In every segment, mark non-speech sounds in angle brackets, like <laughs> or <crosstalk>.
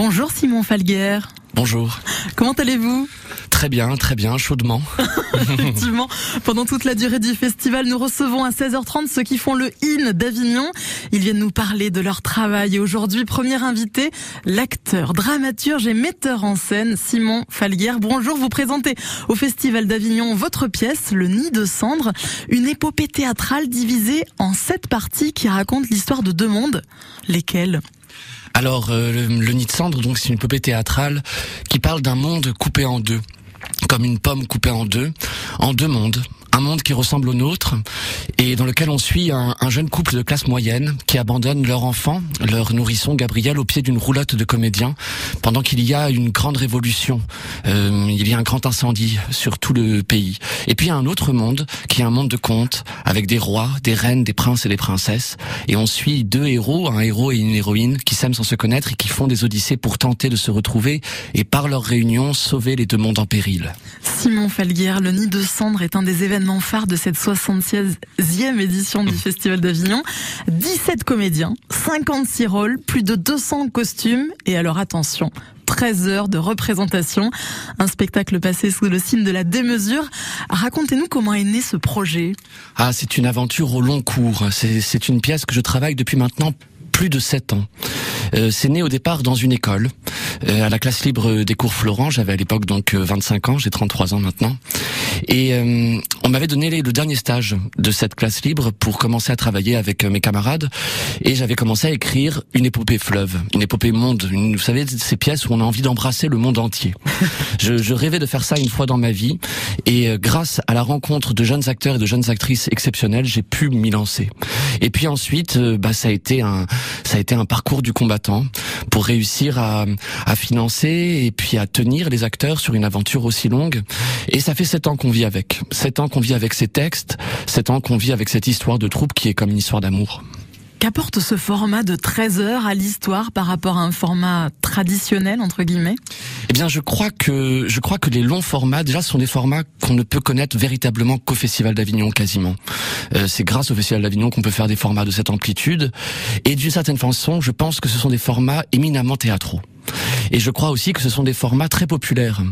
Bonjour Simon Falguer. Bonjour. Comment allez-vous? Très bien, très bien, chaudement. <laughs> Effectivement, pendant toute la durée du festival, nous recevons à 16h30 ceux qui font le IN d'Avignon. Ils viennent nous parler de leur travail. Et aujourd'hui, premier invité, l'acteur, dramaturge et metteur en scène Simon Falguer. Bonjour, vous présentez au Festival d'Avignon votre pièce, Le Nid de Cendre, une épopée théâtrale divisée en sept parties qui racontent l'histoire de deux mondes. Lesquels alors, euh, le, Nid de Cendre, donc, c'est une épopée théâtrale qui parle d'un monde coupé en deux, comme une pomme coupée en deux, en deux mondes un monde qui ressemble au nôtre et dans lequel on suit un, jeune couple de classe moyenne qui abandonne leur enfant, leur nourrisson Gabriel, au pied d'une roulotte de comédiens pendant qu'il y a une grande révolution. Euh, il y a un grand incendie sur tout le pays. Et puis il y a un autre monde qui est un monde de contes avec des rois, des reines, des princes et des princesses. Et on suit deux héros, un héros et une héroïne qui s'aiment sans se connaître et qui font des odyssées pour tenter de se retrouver et par leur réunion sauver les deux mondes en péril. Simon Falguer, le Nid de Cendre est un des événements phare de cette 76e édition du Festival d'Avignon. 17 comédiens, 56 rôles, plus de 200 costumes et alors attention, 13 heures de représentation. Un spectacle passé sous le signe de la démesure. Racontez-nous comment est né ce projet. Ah, c'est une aventure au long cours. C'est une pièce que je travaille depuis maintenant plus de 7 ans. Euh, c'est né au départ dans une école, euh, à la classe libre des cours Florent. J'avais à l'époque donc 25 ans, j'ai 33 ans maintenant. Et euh, on m'avait donné le dernier stage de cette classe libre pour commencer à travailler avec mes camarades. Et j'avais commencé à écrire une épopée fleuve, une épopée monde. vous savez, ces pièces où on a envie d'embrasser le monde entier. <laughs> je, je, rêvais de faire ça une fois dans ma vie. Et grâce à la rencontre de jeunes acteurs et de jeunes actrices exceptionnelles, j'ai pu m'y lancer. Et puis ensuite, bah, ça a été un, ça a été un parcours du combat pour réussir à, à financer et puis à tenir les acteurs sur une aventure aussi longue. Et ça fait sept ans qu'on vit avec. Sept ans qu'on vit avec ces textes, sept ans qu'on vit avec cette histoire de troupe qui est comme une histoire d'amour. Qu'apporte ce format de 13 heures à l'histoire par rapport à un format traditionnel entre guillemets? Eh bien, je crois que je crois que les longs formats déjà sont des formats qu'on ne peut connaître véritablement qu'au Festival d'Avignon quasiment. Euh, c'est grâce au Festival d'Avignon qu'on peut faire des formats de cette amplitude et d'une certaine façon, je pense que ce sont des formats éminemment théâtraux. Et je crois aussi que ce sont des formats très populaires.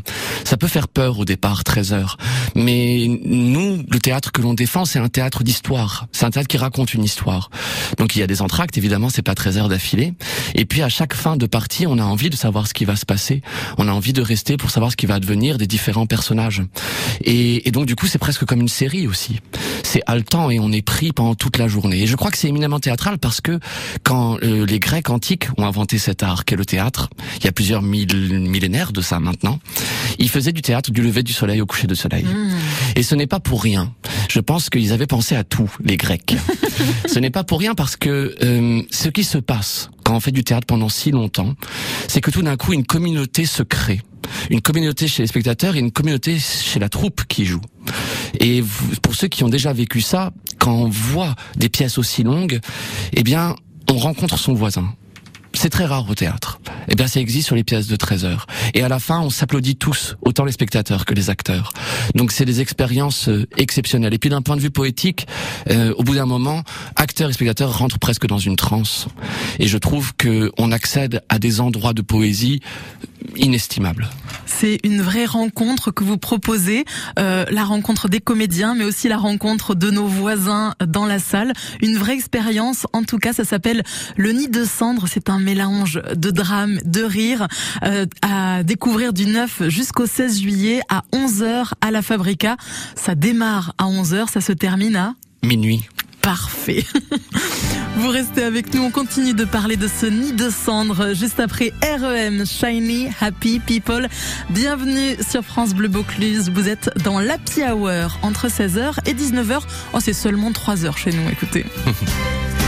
Ça peut faire peur au départ, 13 heures. Mais nous, le théâtre que l'on défend, c'est un théâtre d'histoire. C'est un théâtre qui raconte une histoire. Donc il y a des entractes, évidemment, c'est pas 13 heures d'affilée. Et puis à chaque fin de partie, on a envie de savoir ce qui va se passer. On a envie de rester pour savoir ce qui va advenir des différents personnages. Et, et donc du coup, c'est presque comme une série aussi. C'est haletant et on est pris pendant toute la journée. Et je crois que c'est éminemment théâtral parce que quand euh, les Grecs antiques ont inventé cet art qu'est le théâtre, il y a plusieurs millénaires de ça maintenant, ils faisaient du théâtre du lever du soleil au coucher du soleil. Mmh. Et ce n'est pas pour rien. Je pense qu'ils avaient pensé à tout, les Grecs. <laughs> ce n'est pas pour rien parce que euh, ce qui se passe quand on fait du théâtre pendant si longtemps, c'est que tout d'un coup une communauté se crée. Une communauté chez les spectateurs et une communauté chez la troupe qui joue. Et pour ceux qui ont déjà vécu ça, quand on voit des pièces aussi longues, eh bien, on rencontre son voisin. C'est très rare au théâtre eh bien ça existe sur les pièces de 13 heures. Et à la fin, on s'applaudit tous, autant les spectateurs que les acteurs. Donc c'est des expériences euh, exceptionnelles. Et puis d'un point de vue poétique, euh, au bout d'un moment, acteurs et spectateurs rentrent presque dans une transe. Et je trouve que on accède à des endroits de poésie inestimable. C'est une vraie rencontre que vous proposez, euh, la rencontre des comédiens, mais aussi la rencontre de nos voisins dans la salle. Une vraie expérience, en tout cas, ça s'appelle Le Nid de Cendre. C'est un mélange de drame, de rire, euh, à découvrir du 9 jusqu'au 16 juillet à 11h à la Fabrica. Ça démarre à 11h, ça se termine à minuit. Parfait. <laughs> Vous restez avec nous, on continue de parler de ce nid de cendres juste après REM, Shiny Happy People. Bienvenue sur France Bleu Vaucluse, vous êtes dans l'Happy Hour entre 16h et 19h. Oh, c'est seulement 3 heures chez nous, écoutez. <laughs>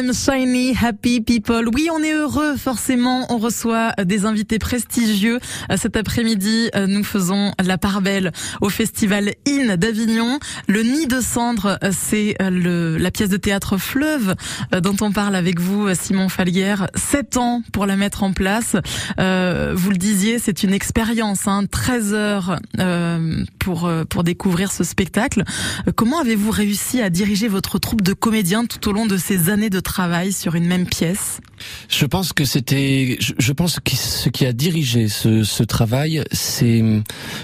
Shiny Happy People. Oui, on est heureux, forcément. On reçoit des invités prestigieux. Cet après-midi, nous faisons la part belle au festival In d'Avignon. Le Nid de Cendre, c'est la pièce de théâtre Fleuve dont on parle avec vous, Simon Falguière. Sept ans pour la mettre en place. Euh, vous le disiez, c'est une expérience, hein, 13 heures euh, pour, pour découvrir ce spectacle. Comment avez-vous réussi à diriger votre troupe de comédiens tout au long de ces années de travail? Sur une même pièce Je pense que c'était, je, pense que ce qui a dirigé ce, travail, c'est,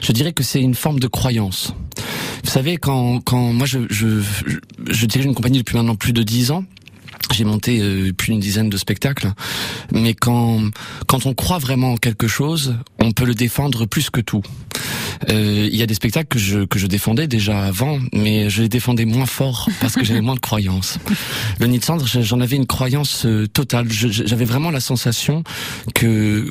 je dirais que c'est une forme de croyance. Vous savez, quand, quand moi je, je, je dirige une compagnie depuis maintenant plus de dix ans, j'ai monté euh, plus d'une dizaine de spectacles, mais quand quand on croit vraiment en quelque chose, on peut le défendre plus que tout. Euh, il y a des spectacles que je que je défendais déjà avant, mais je les défendais moins fort parce que j'avais <laughs> moins de croyances. Le Nid de Cendre, j'en avais une croyance euh, totale. J'avais vraiment la sensation que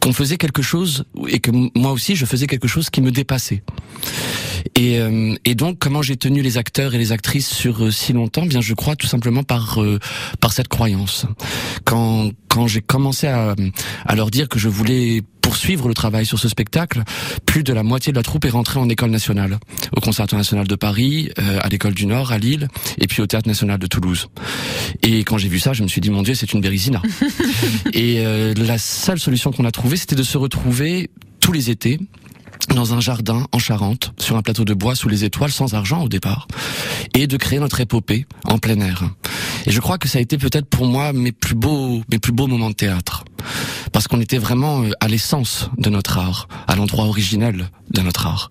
qu'on faisait quelque chose et que moi aussi je faisais quelque chose qui me dépassait. Et, euh, et donc comment j'ai tenu les acteurs et les actrices sur euh, si longtemps? Bien, je crois tout simplement par euh, par cette croyance. Quand quand j'ai commencé à, à leur dire que je voulais poursuivre le travail sur ce spectacle, plus de la moitié de la troupe est rentrée en école nationale, au Conservatoire national de Paris, à l'école du Nord, à Lille, et puis au Théâtre national de Toulouse. Et quand j'ai vu ça, je me suis dit mon Dieu, c'est une bérésina. <laughs> et la seule solution qu'on a trouvée, c'était de se retrouver tous les étés dans un jardin en Charente, sur un plateau de bois sous les étoiles, sans argent au départ, et de créer notre épopée en plein air. Et je crois que ça a été peut-être pour moi mes plus beaux, mes plus beaux moments de théâtre, parce qu'on était vraiment euh, à l'essence de notre art, à l'endroit originel de notre art.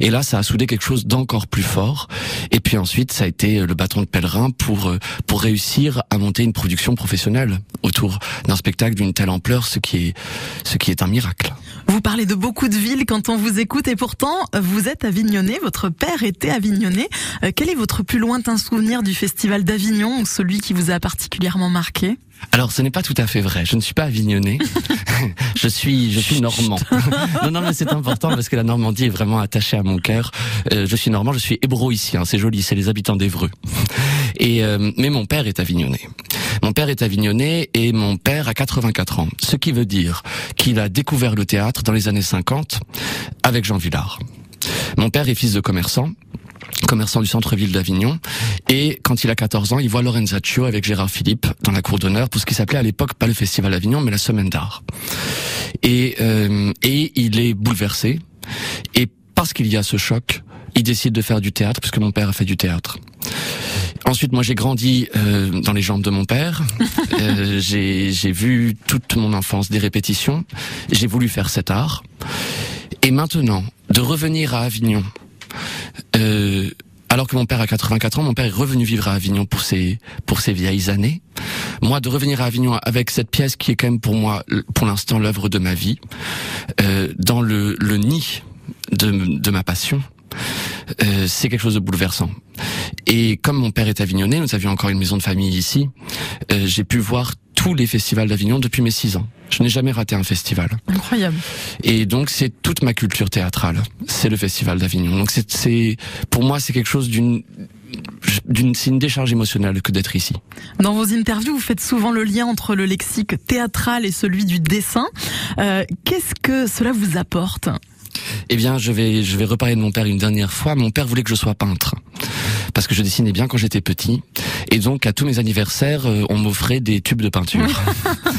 Et là, ça a soudé quelque chose d'encore plus fort. Et puis ensuite, ça a été euh, le bâton de pèlerin pour euh, pour réussir à monter une production professionnelle autour d'un spectacle d'une telle ampleur, ce qui est ce qui est un miracle. Vous parlez de beaucoup de villes quand on vous écoute et pourtant vous êtes avignonné, votre père était avignonné. Euh, quel est votre plus lointain souvenir du festival d'Avignon ou celui qui vous a particulièrement marqué? Alors, ce n'est pas tout à fait vrai. Je ne suis pas avignonné. <laughs> je suis, je suis normand. <laughs> non, non, mais c'est important parce que la Normandie est vraiment attachée à mon cœur. Euh, je suis normand, je suis hébroïcien. C'est joli, c'est les habitants d'Evreux. Et euh, mais mon père est avignonné. Mon père est avignonné et mon père a 84 ans. Ce qui veut dire qu'il a découvert le théâtre dans les années 50 avec Jean Villard. Mon père est fils de commerçant commerçant du centre-ville d'Avignon. Et quand il a 14 ans, il voit Lorenzaccio avec Gérard Philippe dans la cour d'honneur pour ce qui s'appelait à l'époque pas le Festival d'Avignon, mais la Semaine d'Art. Et, euh, et il est bouleversé. Et parce qu'il y a ce choc, il décide de faire du théâtre, puisque mon père a fait du théâtre. Ensuite, moi, j'ai grandi euh, dans les jambes de mon père. <laughs> Euh, j'ai vu toute mon enfance des répétitions. J'ai voulu faire cet art. Et maintenant, de revenir à Avignon, euh, alors que mon père a 84 ans, mon père est revenu vivre à Avignon pour ses pour ses vieilles années. Moi, de revenir à Avignon avec cette pièce qui est quand même pour moi, pour l'instant, l'œuvre de ma vie, euh, dans le, le nid de, de ma passion, euh, c'est quelque chose de bouleversant. Et comme mon père est avignonné, nous avions encore une maison de famille ici, euh, j'ai pu voir tous les festivals d'Avignon depuis mes six ans. Je n'ai jamais raté un festival. Incroyable. Et donc c'est toute ma culture théâtrale. C'est le festival d'Avignon. Donc c'est, pour moi, c'est quelque chose d'une d'une, c'est une décharge émotionnelle que d'être ici. Dans vos interviews, vous faites souvent le lien entre le lexique théâtral et celui du dessin. Euh, qu'est-ce que cela vous apporte? Eh bien, je vais, je vais reparler de mon père une dernière fois. Mon père voulait que je sois peintre. Parce que je dessinais bien quand j'étais petit. Et donc, à tous mes anniversaires, euh, on m'offrait des tubes de peinture.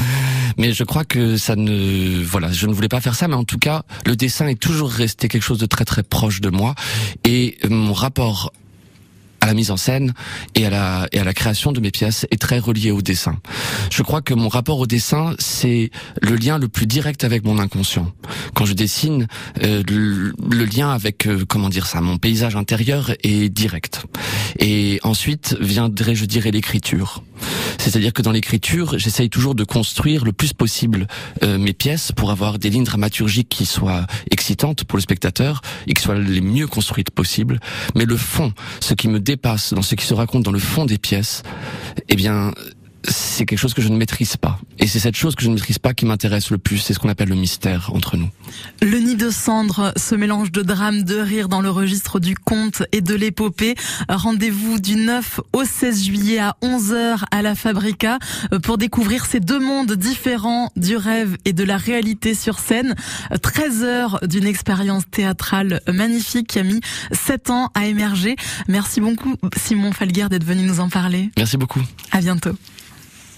<laughs> mais je crois que ça ne, voilà, je ne voulais pas faire ça, mais en tout cas, le dessin est toujours resté quelque chose de très très proche de moi. Et mon rapport à la mise en scène et à la, et à la création de mes pièces est très relié au dessin. Je crois que mon rapport au dessin, c'est le lien le plus direct avec mon inconscient. Quand je dessine, euh, le, lien avec, euh, comment dire ça, mon paysage intérieur est direct. Et ensuite viendrait, je dirais, l'écriture. C'est-à-dire que dans l'écriture, j'essaye toujours de construire le plus possible euh, mes pièces pour avoir des lignes dramaturgiques qui soient excitantes pour le spectateur et qui soient les mieux construites possibles. Mais le fond, ce qui me dépasse dans ce qui se raconte dans le fond des pièces, eh bien, c'est quelque chose que je ne maîtrise pas. Et c'est cette chose que je ne maîtrise pas qui m'intéresse le plus. C'est ce qu'on appelle le mystère entre nous. Le nid de cendre, ce mélange de drame, de rire dans le registre du conte et de l'épopée. Rendez-vous du 9 au 16 juillet à 11h à la Fabrica pour découvrir ces deux mondes différents du rêve et de la réalité sur scène. 13 heures d'une expérience théâtrale magnifique qui a mis 7 ans à émerger. Merci beaucoup Simon Falguer d'être venu nous en parler. Merci beaucoup. À bientôt.